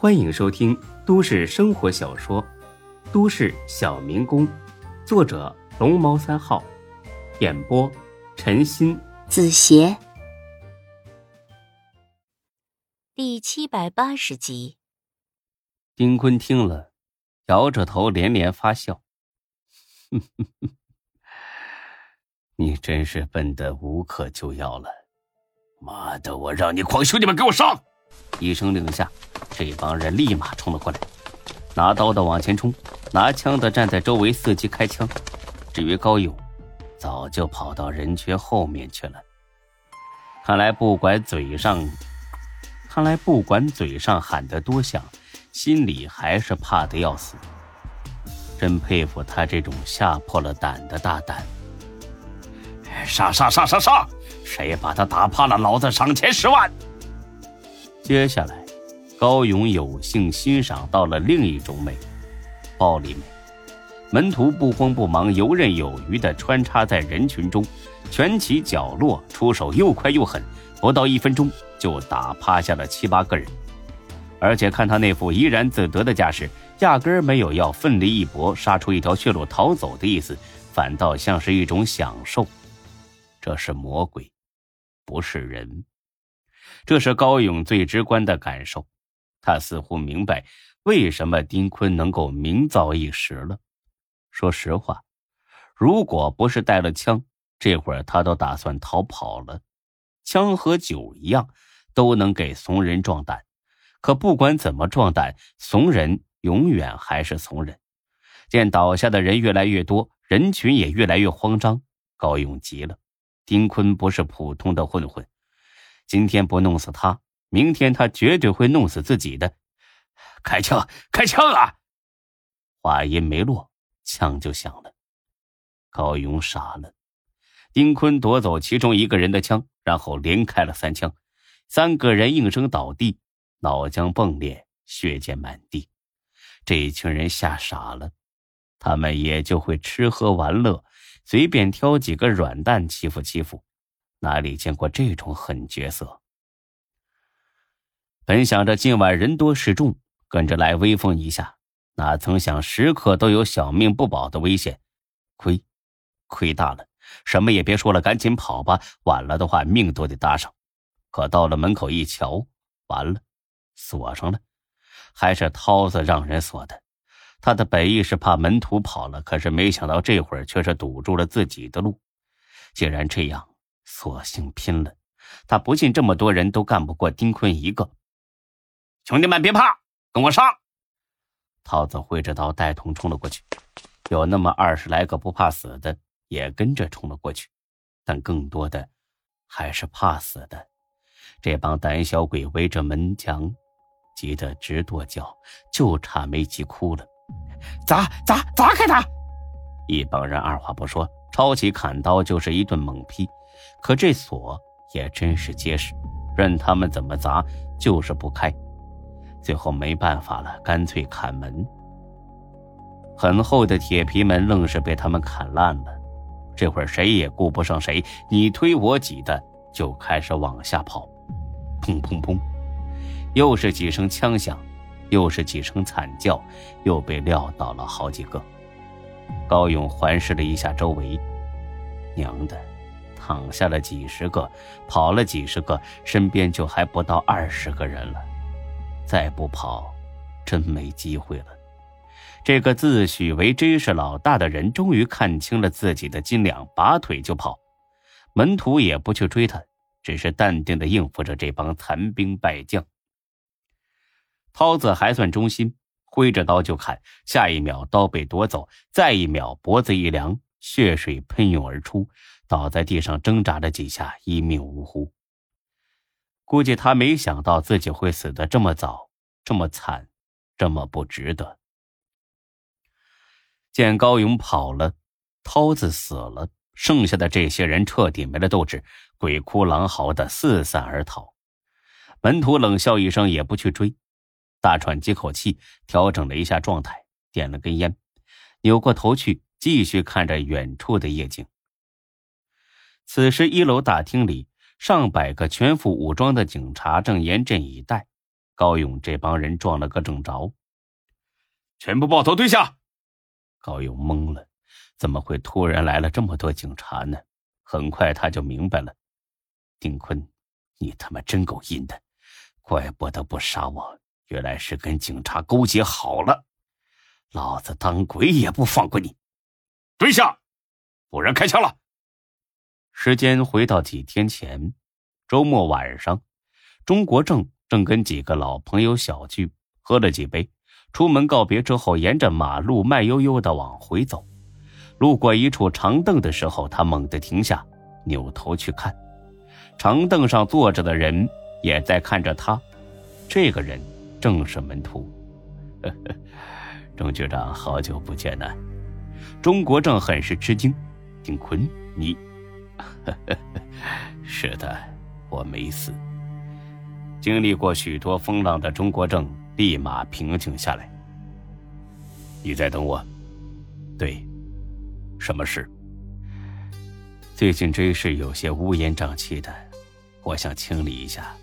欢迎收听都市生活小说《都市小民工》，作者龙猫三号，演播陈鑫、子邪，第七百八十集。丁坤听了，摇着头连连发笑：“ 你真是笨得无可救药了！妈的，我让你狂，兄弟们给我上！”一声令下。这帮人立马冲了过来，拿刀的往前冲，拿枪的站在周围伺机开枪。至于高勇，早就跑到人群后面去了。看来不管嘴上，看来不管嘴上喊得多响，心里还是怕的要死。真佩服他这种吓破了胆的大胆。杀杀杀杀杀！谁把他打怕了，老子赏钱十万。接下来。高勇有幸欣赏到了另一种美，暴力美。门徒不慌不忙、游刃有余地穿插在人群中，蜷起角落，出手又快又狠，不到一分钟就打趴下了七八个人。而且看他那副怡然自得的架势，压根儿没有要奋力一搏、杀出一条血路逃走的意思，反倒像是一种享受。这是魔鬼，不是人。这是高勇最直观的感受。他似乎明白为什么丁坤能够名噪一时了。说实话，如果不是带了枪，这会儿他都打算逃跑了。枪和酒一样，都能给怂人壮胆。可不管怎么壮胆，怂人永远还是怂人。见倒下的人越来越多，人群也越来越慌张，高勇急了。丁坤不是普通的混混，今天不弄死他。明天他绝对会弄死自己的！开枪！开枪啊！话音没落，枪就响了。高勇傻了。丁坤夺走其中一个人的枪，然后连开了三枪，三个人应声倒地，脑浆迸裂，血溅满地。这一群人吓傻了，他们也就会吃喝玩乐，随便挑几个软蛋欺负欺负，哪里见过这种狠角色？本想着今晚人多势众，跟着来威风一下，哪曾想时刻都有小命不保的危险，亏，亏大了！什么也别说了，赶紧跑吧，晚了的话命都得搭上。可到了门口一瞧，完了，锁上了，还是涛子让人锁的。他的本意是怕门徒跑了，可是没想到这会儿却是堵住了自己的路。既然这样，索性拼了。他不信这么多人都干不过丁坤一个。兄弟们别怕，跟我上！涛子挥着刀带头冲了过去，有那么二十来个不怕死的也跟着冲了过去，但更多的还是怕死的。这帮胆小鬼围着门墙，急得直跺脚，就差没急哭了。砸砸砸开他！一帮人二话不说，抄起砍刀就是一顿猛劈。可这锁也真是结实，任他们怎么砸，就是不开。最后没办法了，干脆砍门。很厚的铁皮门愣是被他们砍烂了。这会儿谁也顾不上谁，你推我挤的就开始往下跑。砰砰砰，又是几声枪响，又是几声惨叫，又被撂倒了好几个。高勇环视了一下周围，娘的，躺下了几十个，跑了几十个，身边就还不到二十个人了。再不跑，真没机会了。这个自诩为知识老大的人，终于看清了自己的斤两，拔腿就跑。门徒也不去追他，只是淡定的应付着这帮残兵败将。涛子还算忠心，挥着刀就砍，下一秒刀被夺走，再一秒脖子一凉，血水喷涌而出，倒在地上挣扎了几下，一命呜呼。估计他没想到自己会死的这么早，这么惨，这么不值得。见高勇跑了，涛子死了，剩下的这些人彻底没了斗志，鬼哭狼嚎的四散而逃。门徒冷笑一声，也不去追，大喘几口气，调整了一下状态，点了根烟，扭过头去，继续看着远处的夜景。此时，一楼大厅里。上百个全副武装的警察正严阵以待，高勇这帮人撞了个正着。全部抱头蹲下！高勇懵了，怎么会突然来了这么多警察呢？很快他就明白了。丁坤，你他妈真够阴的，怪不得不杀我，原来是跟警察勾结好了。老子当鬼也不放过你！蹲下，不然开枪了。时间回到几天前，周末晚上，钟国正正跟几个老朋友小聚，喝了几杯。出门告别之后，沿着马路慢悠悠的往回走。路过一处长凳的时候，他猛地停下，扭头去看，长凳上坐着的人也在看着他。这个人正是门徒。钟局长，好久不见呐！钟国正很是吃惊。丁坤，你？是的，我没死。经历过许多风浪的钟国正。立马平静下来。你在等我？对，什么事？最近这事有些乌烟瘴气的，我想清理一下，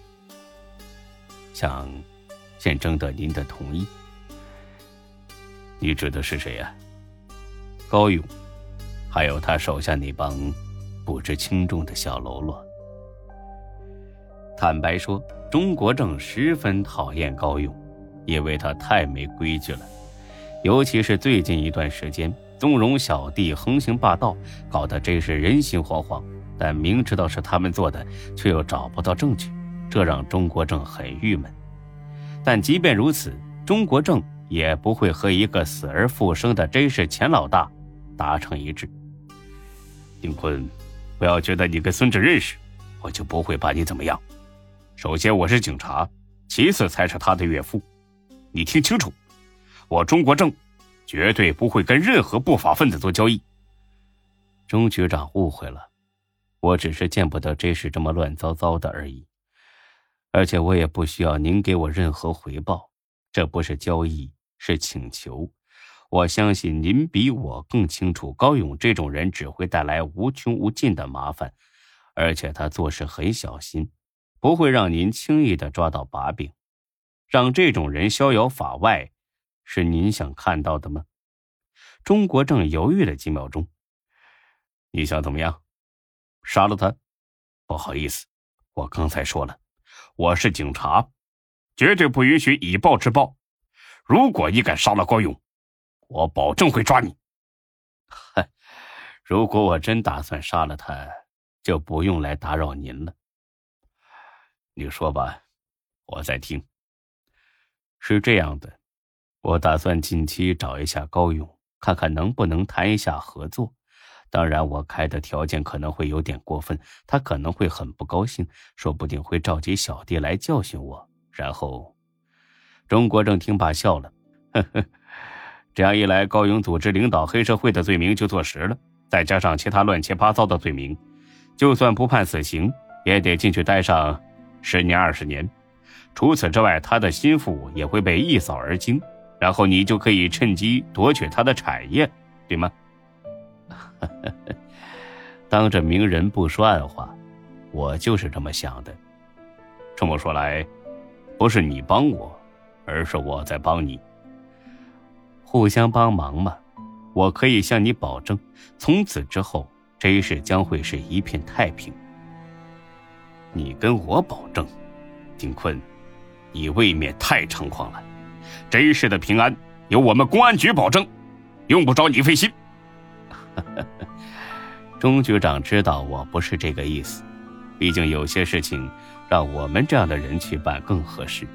想先征得您的同意。你指的是谁呀？高勇，还有他手下那帮不知轻重的小喽啰。坦白说，钟国正十分讨厌高勇。因为他太没规矩了，尤其是最近一段时间，纵容小弟横行霸道，搞得真是人心惶惶。但明知道是他们做的，却又找不到证据，这让钟国正很郁闷。但即便如此，钟国正也不会和一个死而复生的真是钱老大达成一致。丁坤，不要觉得你跟孙志认识，我就不会把你怎么样。首先我是警察，其次才是他的岳父。你听清楚，我钟国正绝对不会跟任何不法分子做交易。钟局长误会了，我只是见不得这事这么乱糟糟的而已。而且我也不需要您给我任何回报，这不是交易，是请求。我相信您比我更清楚，高勇这种人只会带来无穷无尽的麻烦，而且他做事很小心，不会让您轻易的抓到把柄。让这种人逍遥法外，是您想看到的吗？钟国正犹豫了几秒钟。你想怎么样？杀了他？不好意思，我刚才说了，我是警察，绝对不允许以暴制暴。如果你敢杀了高勇，我保证会抓你。嗨，如果我真打算杀了他，就不用来打扰您了。你说吧，我在听。是这样的，我打算近期找一下高勇，看看能不能谈一下合作。当然，我开的条件可能会有点过分，他可能会很不高兴，说不定会召集小弟来教训我。然后，钟国正听罢笑了，呵呵，这样一来，高勇组织领导黑社会的罪名就坐实了，再加上其他乱七八糟的罪名，就算不判死刑，也得进去待上十年二十年。除此之外，他的心腹也会被一扫而清，然后你就可以趁机夺取他的产业，对吗？当着明人不说暗话，我就是这么想的。这么说来，不是你帮我，而是我在帮你，互相帮忙嘛。我可以向你保证，从此之后，这一世将会是一片太平。你跟我保证，丁坤。你未免太猖狂了，这一世的平安由我们公安局保证，用不着你费心。钟局长知道我不是这个意思，毕竟有些事情让我们这样的人去办更合适。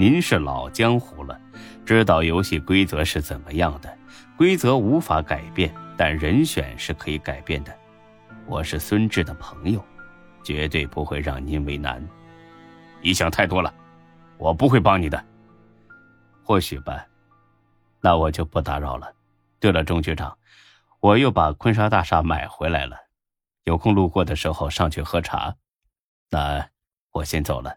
您是老江湖了，知道游戏规则是怎么样的，规则无法改变，但人选是可以改变的。我是孙志的朋友，绝对不会让您为难。你想太多了。我不会帮你的，或许吧，那我就不打扰了。对了，钟局长，我又把坤沙大厦买回来了，有空路过的时候上去喝茶。那我先走了。